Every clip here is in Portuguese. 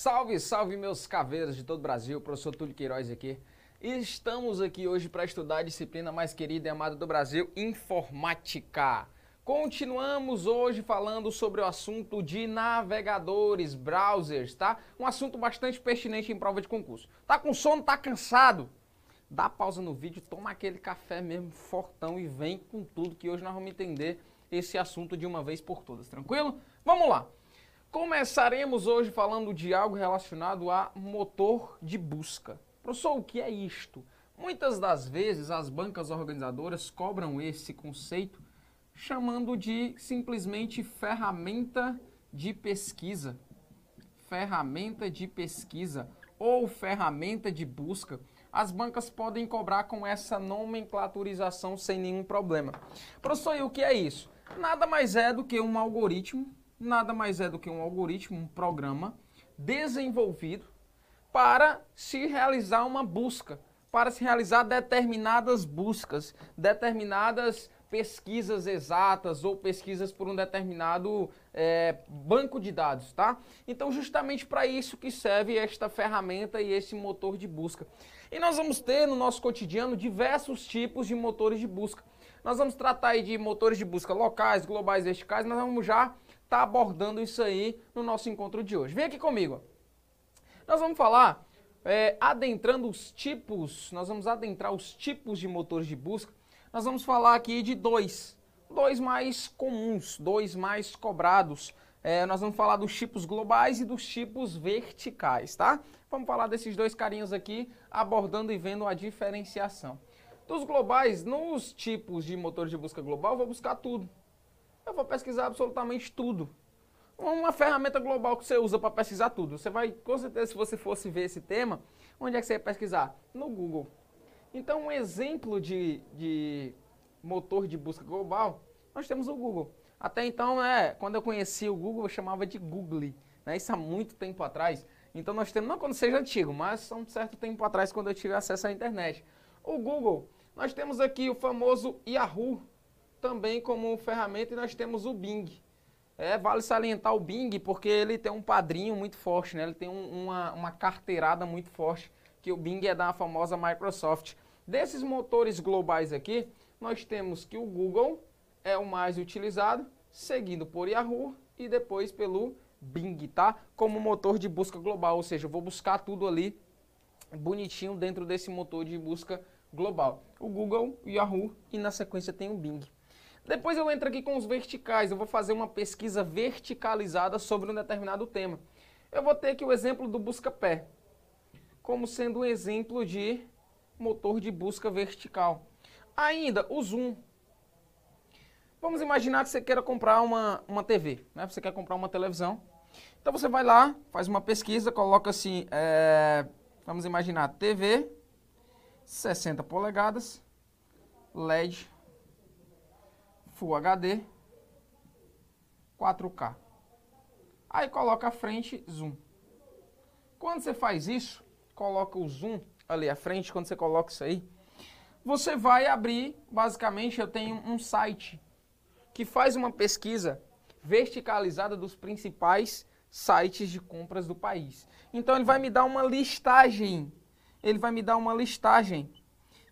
Salve, salve meus caveiros de todo o Brasil, professor Túlio Queiroz aqui. Estamos aqui hoje para estudar a disciplina mais querida e amada do Brasil, informática. Continuamos hoje falando sobre o assunto de navegadores, browsers, tá? Um assunto bastante pertinente em prova de concurso. Tá com sono, tá cansado? Dá pausa no vídeo, toma aquele café mesmo fortão e vem com tudo que hoje nós vamos entender esse assunto de uma vez por todas, tranquilo? Vamos lá. Começaremos hoje falando de algo relacionado a motor de busca. Professor, o que é isto? Muitas das vezes as bancas organizadoras cobram esse conceito chamando de simplesmente ferramenta de pesquisa. Ferramenta de pesquisa ou ferramenta de busca. As bancas podem cobrar com essa nomenclaturização sem nenhum problema. Professor, e o que é isso? Nada mais é do que um algoritmo nada mais é do que um algoritmo, um programa desenvolvido para se realizar uma busca, para se realizar determinadas buscas, determinadas pesquisas exatas ou pesquisas por um determinado é, banco de dados, tá? Então, justamente para isso que serve esta ferramenta e esse motor de busca. E nós vamos ter no nosso cotidiano diversos tipos de motores de busca. Nós vamos tratar aí de motores de busca locais, globais, verticais, nós vamos já está abordando isso aí no nosso encontro de hoje. Vem aqui comigo. Nós vamos falar, é, adentrando os tipos, nós vamos adentrar os tipos de motores de busca. Nós vamos falar aqui de dois, dois mais comuns, dois mais cobrados. É, nós vamos falar dos tipos globais e dos tipos verticais, tá? Vamos falar desses dois carinhos aqui, abordando e vendo a diferenciação. Dos globais, nos tipos de motor de busca global, eu vou buscar tudo eu vou pesquisar absolutamente tudo. Uma ferramenta global que você usa para pesquisar tudo. Você vai, com certeza, se você fosse ver esse tema, onde é que você ia pesquisar? No Google. Então, um exemplo de, de motor de busca global, nós temos o Google. Até então, né, quando eu conheci o Google, eu chamava de Google. Né, isso há muito tempo atrás. Então, nós temos, não quando seja antigo, mas há um certo tempo atrás, quando eu tive acesso à internet. O Google, nós temos aqui o famoso Yahoo, também como ferramenta e nós temos o Bing. É, vale salientar o Bing porque ele tem um padrinho muito forte, né? ele tem um, uma, uma carteirada muito forte, que o Bing é da famosa Microsoft. Desses motores globais aqui, nós temos que o Google é o mais utilizado, seguindo por Yahoo e depois pelo Bing, tá? Como motor de busca global, ou seja, eu vou buscar tudo ali bonitinho dentro desse motor de busca global. O Google, o Yahoo e na sequência tem o Bing. Depois eu entro aqui com os verticais, eu vou fazer uma pesquisa verticalizada sobre um determinado tema. Eu vou ter aqui o exemplo do busca-pé, como sendo um exemplo de motor de busca vertical. Ainda, o zoom. Vamos imaginar que você queira comprar uma, uma TV, né? você quer comprar uma televisão. Então você vai lá, faz uma pesquisa, coloca assim, é, vamos imaginar, TV, 60 polegadas, LED Full HD, 4K. Aí coloca a frente, zoom. Quando você faz isso, coloca o zoom ali à frente, quando você coloca isso aí, você vai abrir, basicamente eu tenho um site que faz uma pesquisa verticalizada dos principais sites de compras do país. Então ele vai me dar uma listagem. Ele vai me dar uma listagem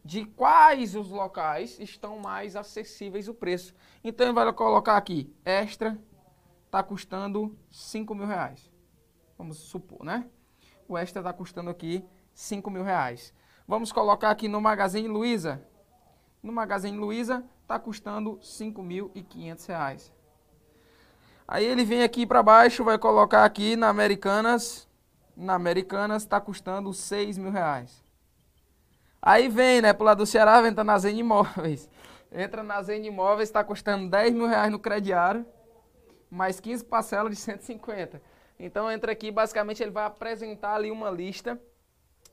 de quais os locais estão mais acessíveis o preço. Então ele vai colocar aqui, extra está custando 5 mil reais. Vamos supor, né? O extra está custando aqui 5 mil reais. Vamos colocar aqui no Magazine Luiza. No Magazine Luiza está custando 5.500 reais. Aí ele vem aqui para baixo, vai colocar aqui na Americanas. Na Americanas está custando 6 mil reais. Aí vem, né, pro lado do Ceará, entra na Zen Imóveis. Entra na Zen Imóveis, está custando 10 mil reais no crediário, mais 15 parcelas de 150. Então entra aqui, basicamente ele vai apresentar ali uma lista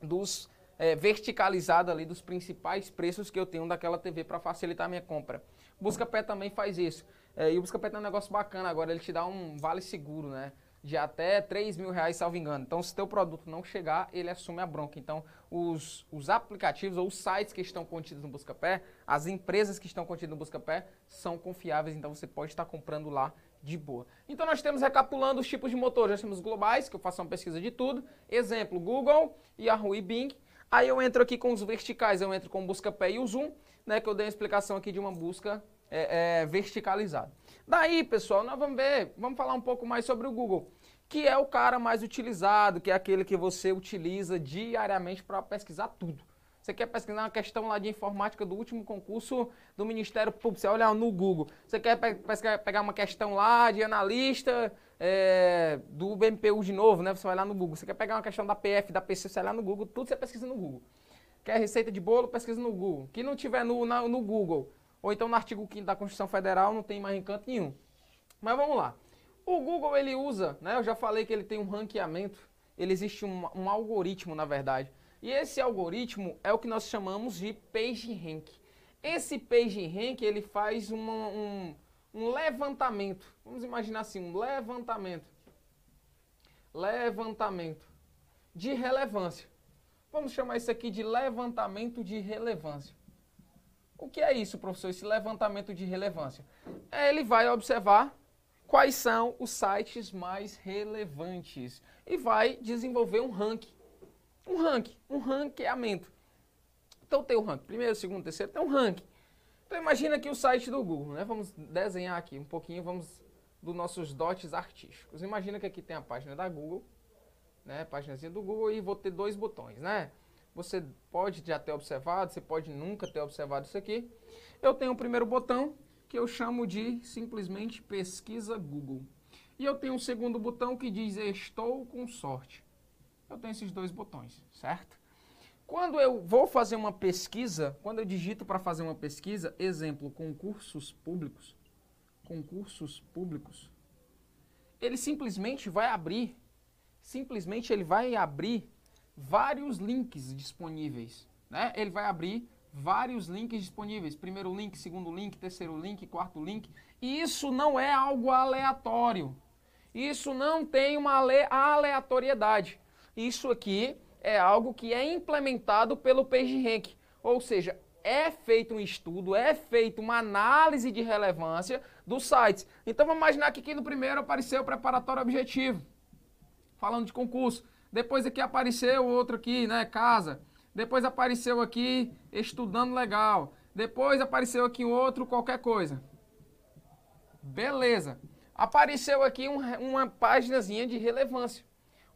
dos é, verticalizada ali dos principais preços que eu tenho daquela TV para facilitar a minha compra. Busca Pé também faz isso. É, e o Busca Pé tem um negócio bacana agora, ele te dá um vale seguro, né? De até 3 mil reais, salvo engano. Então, se teu produto não chegar, ele assume a bronca. Então, os, os aplicativos ou os sites que estão contidos no Buscapé, as empresas que estão contidas no Buscapé, são confiáveis, então você pode estar comprando lá de boa. Então, nós temos, recapitulando os tipos de motor, já temos globais, que eu faço uma pesquisa de tudo. Exemplo, Google, Yahoo e Bing. Aí eu entro aqui com os verticais, eu entro com o Buscapé e o Zoom, né, que eu dei uma explicação aqui de uma busca é, é, verticalizada. Daí, pessoal, nós vamos ver, vamos falar um pouco mais sobre o Google, que é o cara mais utilizado, que é aquele que você utiliza diariamente para pesquisar tudo. Você quer pesquisar uma questão lá de informática do último concurso do Ministério Público, você olha no Google. Você quer pe pegar uma questão lá de analista é, do BMPU de novo, né? Você vai lá no Google. Você quer pegar uma questão da PF, da PC, você vai lá no Google, tudo você pesquisa no Google. Quer receita de bolo, pesquisa no Google. Que não tiver no, na, no Google, ou então no artigo 5 da Constituição Federal não tem mais encanto nenhum. Mas vamos lá. O Google ele usa, né? Eu já falei que ele tem um ranqueamento. Ele existe um, um algoritmo, na verdade. E esse algoritmo é o que nós chamamos de PageRank. Esse PageRank ele faz uma, um, um levantamento. Vamos imaginar assim, um levantamento. Levantamento de relevância. Vamos chamar isso aqui de levantamento de relevância. O que é isso, professor? Esse levantamento de relevância? Ele vai observar quais são os sites mais relevantes e vai desenvolver um ranking. Um ranking, um ranqueamento. Então tem o ranking, primeiro, segundo, terceiro, tem um ranking. Então imagina aqui o site do Google, né? Vamos desenhar aqui um pouquinho, vamos dos nossos dotes artísticos. Imagina que aqui tem a página da Google, né? Páginazinha do Google e vou ter dois botões, né? Você pode já ter observado, você pode nunca ter observado isso aqui. Eu tenho o primeiro botão, que eu chamo de simplesmente pesquisa Google. E eu tenho um segundo botão que diz estou com sorte. Eu tenho esses dois botões, certo? Quando eu vou fazer uma pesquisa, quando eu digito para fazer uma pesquisa, exemplo, concursos públicos, concursos públicos, ele simplesmente vai abrir, simplesmente ele vai abrir vários links disponíveis. Né? Ele vai abrir vários links disponíveis. Primeiro link, segundo link, terceiro link, quarto link. E isso não é algo aleatório. Isso não tem uma aleatoriedade. Isso aqui é algo que é implementado pelo PageRank. Ou seja, é feito um estudo, é feita uma análise de relevância dos sites. Então vamos imaginar que aqui no primeiro apareceu o preparatório objetivo, falando de concurso. Depois aqui apareceu outro aqui, né, casa. Depois apareceu aqui estudando legal. Depois apareceu aqui outro qualquer coisa. Beleza. Apareceu aqui um, uma páginazinha de relevância.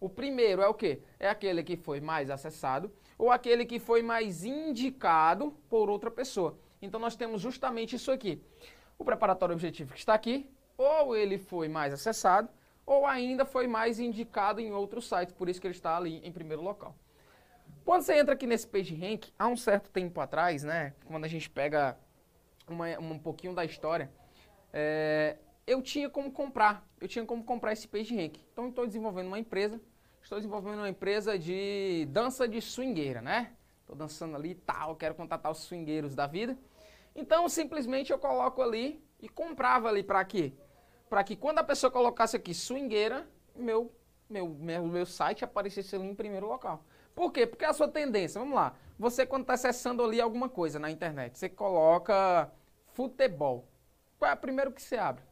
O primeiro é o quê? É aquele que foi mais acessado ou aquele que foi mais indicado por outra pessoa. Então nós temos justamente isso aqui. O preparatório objetivo que está aqui, ou ele foi mais acessado, ou ainda foi mais indicado em outros sites, por isso que ele está ali em primeiro local. Quando você entra aqui nesse PageRank, há um certo tempo atrás, né, quando a gente pega uma, um pouquinho da história, é, eu tinha como comprar, eu tinha como comprar esse PageRank. Então estou desenvolvendo uma empresa, estou desenvolvendo uma empresa de dança de swingueira, né? Estou dançando ali e tal, quero contatar os swingueiros da vida. Então simplesmente eu coloco ali e comprava ali para quê? Para que quando a pessoa colocasse aqui swingueira, meu, meu, meu, meu site aparecesse ali em primeiro local. Por quê? Porque é a sua tendência, vamos lá, você quando está acessando ali alguma coisa na internet, você coloca futebol. Qual é o primeiro que você abre?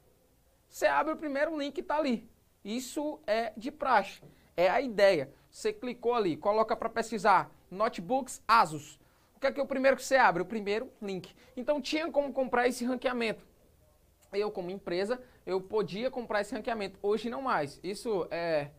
Você abre o primeiro link que está ali. Isso é de praxe, é a ideia. Você clicou ali, coloca para pesquisar notebooks Asus. O que é, que é o primeiro que você abre? O primeiro link. Então tinha como comprar esse ranqueamento. Eu, como empresa, eu podia comprar esse ranqueamento. Hoje não mais. Isso é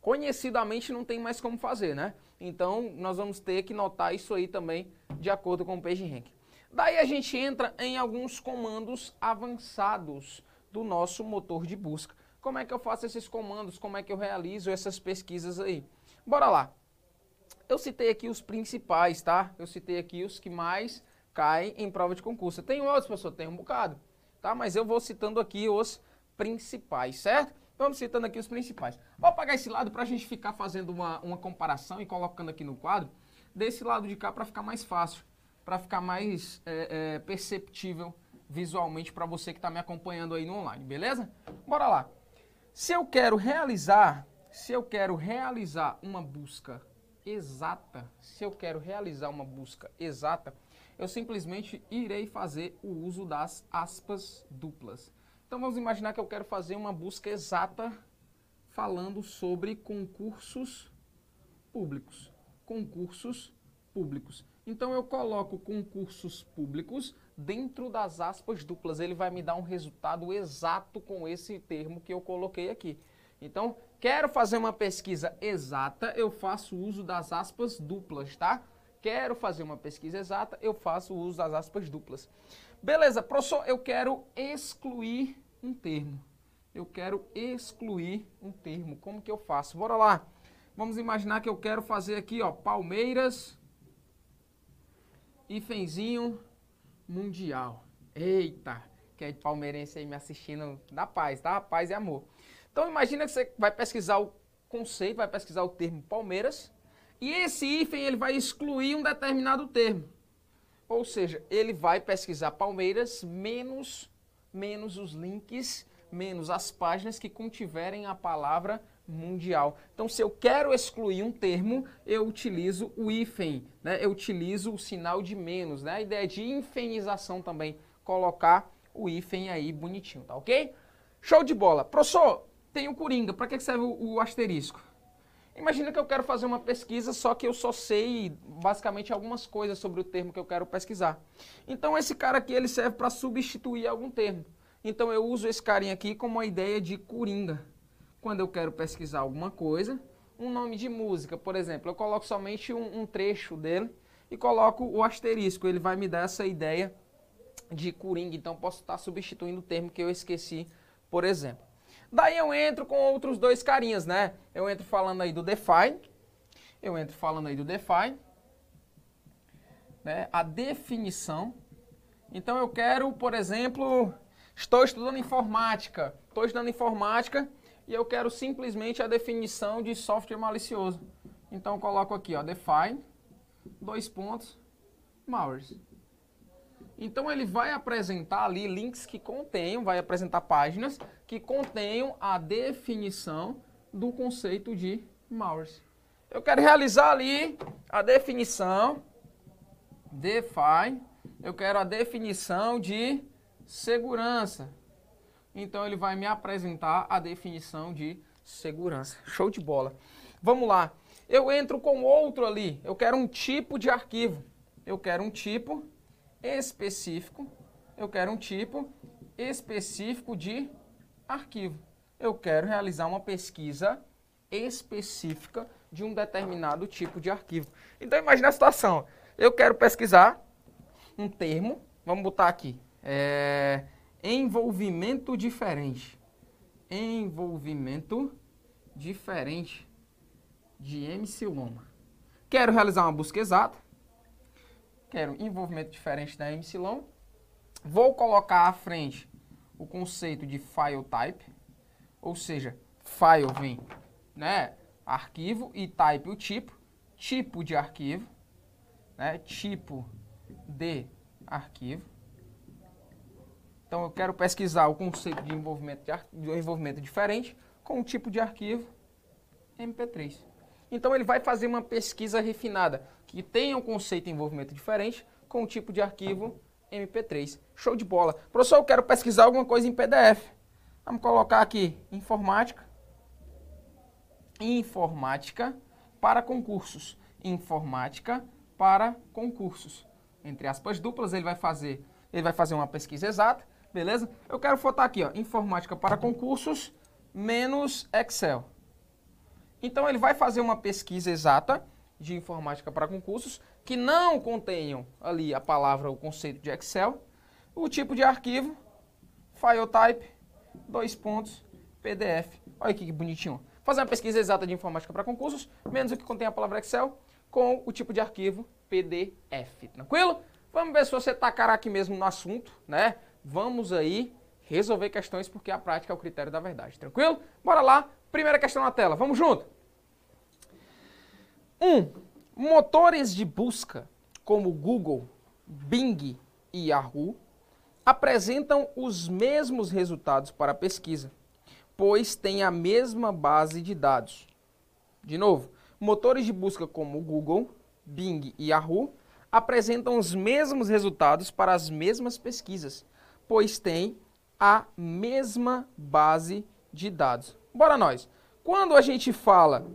conhecidamente não tem mais como fazer, né? Então nós vamos ter que notar isso aí também de acordo com o PageRank. Daí a gente entra em alguns comandos avançados do nosso motor de busca. Como é que eu faço esses comandos? Como é que eu realizo essas pesquisas aí? Bora lá. Eu citei aqui os principais, tá? Eu citei aqui os que mais caem em prova de concurso. Tem outros, professor? Tem um bocado, tá? Mas eu vou citando aqui os principais, certo? Vamos citando aqui os principais. Vou apagar esse lado para a gente ficar fazendo uma, uma comparação e colocando aqui no quadro desse lado de cá para ficar mais fácil, para ficar mais é, é, perceptível visualmente para você que está me acompanhando aí no online, beleza? Bora lá. Se eu quero realizar, se eu quero realizar uma busca exata, se eu quero realizar uma busca exata, eu simplesmente irei fazer o uso das aspas duplas. Então vamos imaginar que eu quero fazer uma busca exata falando sobre concursos públicos. Concursos públicos. Então eu coloco concursos públicos dentro das aspas duplas. Ele vai me dar um resultado exato com esse termo que eu coloquei aqui. Então, quero fazer uma pesquisa exata, eu faço uso das aspas duplas, tá? Quero fazer uma pesquisa exata, eu faço uso das aspas duplas. Beleza, professor, eu quero excluir um termo. Eu quero excluir um termo. Como que eu faço? Bora lá. Vamos imaginar que eu quero fazer aqui, ó, Palmeiras, ifenzinho, mundial. Eita, que é de palmeirense aí me assistindo da paz, tá? Paz e amor. Então imagina que você vai pesquisar o conceito, vai pesquisar o termo Palmeiras, e esse hífen ele vai excluir um determinado termo. Ou seja, ele vai pesquisar Palmeiras menos, menos os links, menos as páginas que contiverem a palavra mundial. Então, se eu quero excluir um termo, eu utilizo o hífen, né? eu utilizo o sinal de menos, né? a ideia de infenização também, colocar o hífen aí bonitinho, tá ok? Show de bola. Professor, tem o Coringa, para que serve o, o asterisco? Imagina que eu quero fazer uma pesquisa, só que eu só sei basicamente algumas coisas sobre o termo que eu quero pesquisar. Então esse cara aqui ele serve para substituir algum termo. Então eu uso esse carinha aqui como a ideia de coringa. Quando eu quero pesquisar alguma coisa, um nome de música, por exemplo, eu coloco somente um, um trecho dele e coloco o asterisco. Ele vai me dar essa ideia de coringa. Então posso estar substituindo o termo que eu esqueci, por exemplo. Daí eu entro com outros dois carinhas, né? Eu entro falando aí do define, eu entro falando aí do define, né? A definição. Então eu quero, por exemplo, estou estudando informática, estou estudando informática e eu quero simplesmente a definição de software malicioso. Então eu coloco aqui, ó, define, dois pontos, malwares. Então ele vai apresentar ali links que contenham, vai apresentar páginas que contenham a definição do conceito de malware. Eu quero realizar ali a definição, define, eu quero a definição de segurança. Então ele vai me apresentar a definição de segurança. Show de bola. Vamos lá. Eu entro com outro ali. Eu quero um tipo de arquivo. Eu quero um tipo específico, eu quero um tipo específico de arquivo. Eu quero realizar uma pesquisa específica de um determinado tipo de arquivo. Então imagine a situação. Eu quero pesquisar um termo, vamos botar aqui, é, envolvimento diferente. Envolvimento diferente de MC-loma. Quero realizar uma busca exata quero envolvimento diferente da Epsilon. Vou colocar à frente o conceito de file type, ou seja, file vem, né, arquivo e type o tipo, tipo de arquivo, né, tipo de arquivo. Então eu quero pesquisar o conceito de envolvimento, de, de envolvimento diferente com o tipo de arquivo MP3. Então ele vai fazer uma pesquisa refinada que tenha um conceito de envolvimento diferente com o tipo de arquivo MP3. Show de bola. Professor, eu quero pesquisar alguma coisa em PDF. Vamos colocar aqui informática. Informática para concursos. Informática para concursos. Entre aspas duplas, ele vai fazer, ele vai fazer uma pesquisa exata, beleza? Eu quero botar aqui, ó, informática para concursos menos Excel. Então ele vai fazer uma pesquisa exata de informática para concursos que não contenham ali a palavra, o conceito de Excel, o tipo de arquivo, file type, dois pontos, PDF. Olha aqui que bonitinho. Fazer uma pesquisa exata de informática para concursos, menos o que contém a palavra Excel, com o tipo de arquivo PDF. Tranquilo? Vamos ver se você está cara aqui mesmo no assunto, né? Vamos aí resolver questões porque a prática é o critério da verdade. Tranquilo? Bora lá. Primeira questão na tela. Vamos junto. 1. Um, motores de busca como Google, Bing e Yahoo apresentam os mesmos resultados para a pesquisa. pois têm a mesma base de dados. De novo, motores de busca como Google, Bing e Yahoo apresentam os mesmos resultados para as mesmas pesquisas, pois têm a mesma base de dados. Bora nós. Quando a gente fala,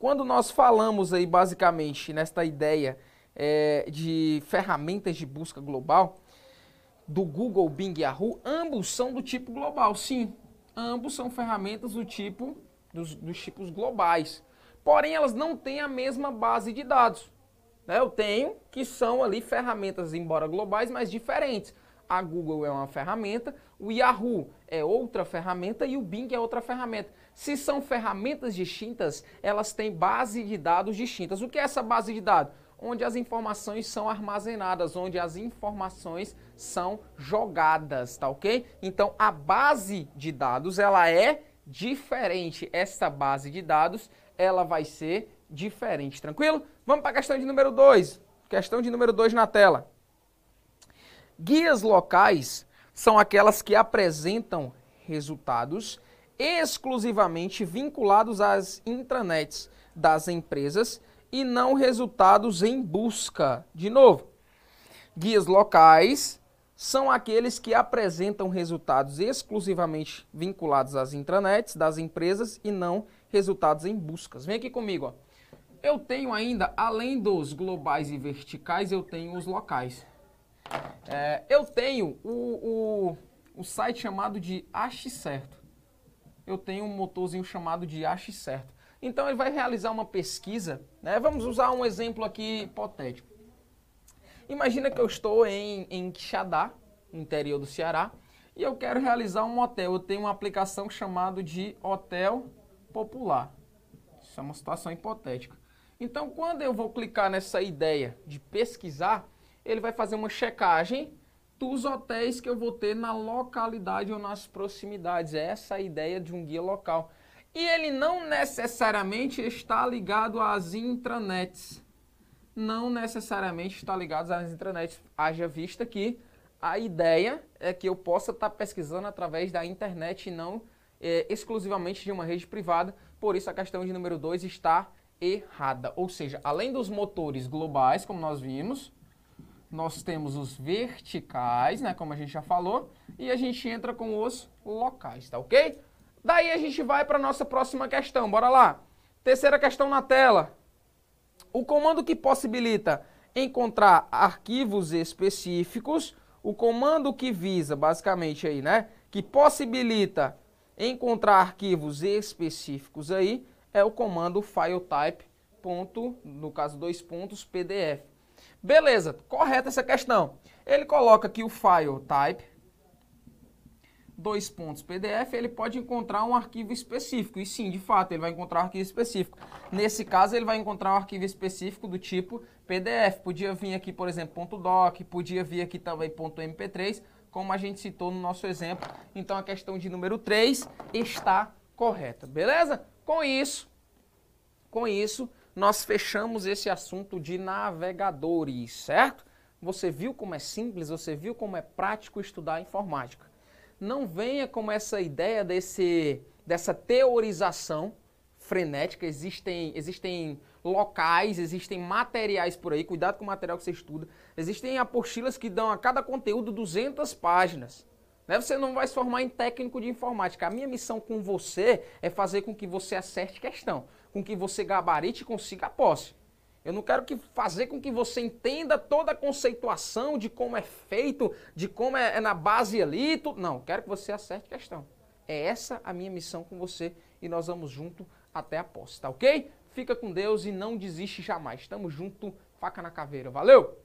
quando nós falamos aí basicamente nesta ideia é, de ferramentas de busca global, do Google, Bing e Yahoo, ambos são do tipo global, sim. Ambos são ferramentas do tipo dos, dos tipos globais. Porém, elas não têm a mesma base de dados. Né? Eu tenho que são ali ferramentas, embora globais, mas diferentes. A Google é uma ferramenta, o Yahoo é outra ferramenta e o Bing é outra ferramenta. Se são ferramentas distintas, elas têm base de dados distintas. O que é essa base de dados? onde as informações são armazenadas, onde as informações são jogadas, tá ok? Então a base de dados ela é diferente. Essa base de dados ela vai ser diferente, tranquilo? Vamos para a questão de número 2. Questão de número 2 na tela. Guias locais são aquelas que apresentam resultados exclusivamente vinculados às intranets das empresas e não resultados em busca. De novo, guias locais são aqueles que apresentam resultados exclusivamente vinculados às intranets das empresas e não resultados em buscas. Vem aqui comigo. Ó. Eu tenho ainda, além dos globais e verticais, eu tenho os locais. É, eu tenho o, o, o site chamado de Ache Certo. Eu tenho um motorzinho chamado de Ache Certo. Então ele vai realizar uma pesquisa, né? Vamos usar um exemplo aqui hipotético. Imagina que eu estou em, em Quixadá, interior do Ceará, e eu quero realizar um hotel. Eu tenho uma aplicação chamada de Hotel Popular. Isso é uma situação hipotética. Então, quando eu vou clicar nessa ideia de pesquisar, ele vai fazer uma checagem dos hotéis que eu vou ter na localidade ou nas proximidades. É essa a ideia de um guia local. E ele não necessariamente está ligado às intranets. Não necessariamente está ligado às intranets. Haja vista que a ideia é que eu possa estar pesquisando através da internet e não é, exclusivamente de uma rede privada. Por isso a questão de número 2 está errada. Ou seja, além dos motores globais, como nós vimos, nós temos os verticais, né, como a gente já falou, e a gente entra com os locais, tá ok? Daí a gente vai para a nossa próxima questão. Bora lá. Terceira questão na tela. O comando que possibilita encontrar arquivos específicos, o comando que visa, basicamente aí, né, que possibilita encontrar arquivos específicos aí, é o comando filetype, ponto, no caso dois pontos, PDF. Beleza, correta essa questão. Ele coloca aqui o file type, dois pontos PDF, ele pode encontrar um arquivo específico. E sim, de fato, ele vai encontrar um arquivo específico. Nesse caso, ele vai encontrar um arquivo específico do tipo PDF. Podia vir aqui, por exemplo, .doc, podia vir aqui também .mp3, como a gente citou no nosso exemplo. Então, a questão de número 3 está correta, beleza? Com isso, com isso, nós fechamos esse assunto de navegadores, certo? Você viu como é simples, você viu como é prático estudar informática não venha com essa ideia desse, dessa teorização frenética. Existem, existem locais, existem materiais por aí, cuidado com o material que você estuda. Existem apostilas que dão a cada conteúdo 200 páginas. Né? Você não vai se formar em técnico de informática. A minha missão com você é fazer com que você acerte questão, com que você gabarite e consiga a posse. Eu não quero que fazer com que você entenda toda a conceituação de como é feito, de como é, é na base ali. Tudo. Não, quero que você acerte a questão. É essa a minha missão com você e nós vamos junto até a posse, tá ok? Fica com Deus e não desiste jamais. Tamo junto, faca na caveira. Valeu!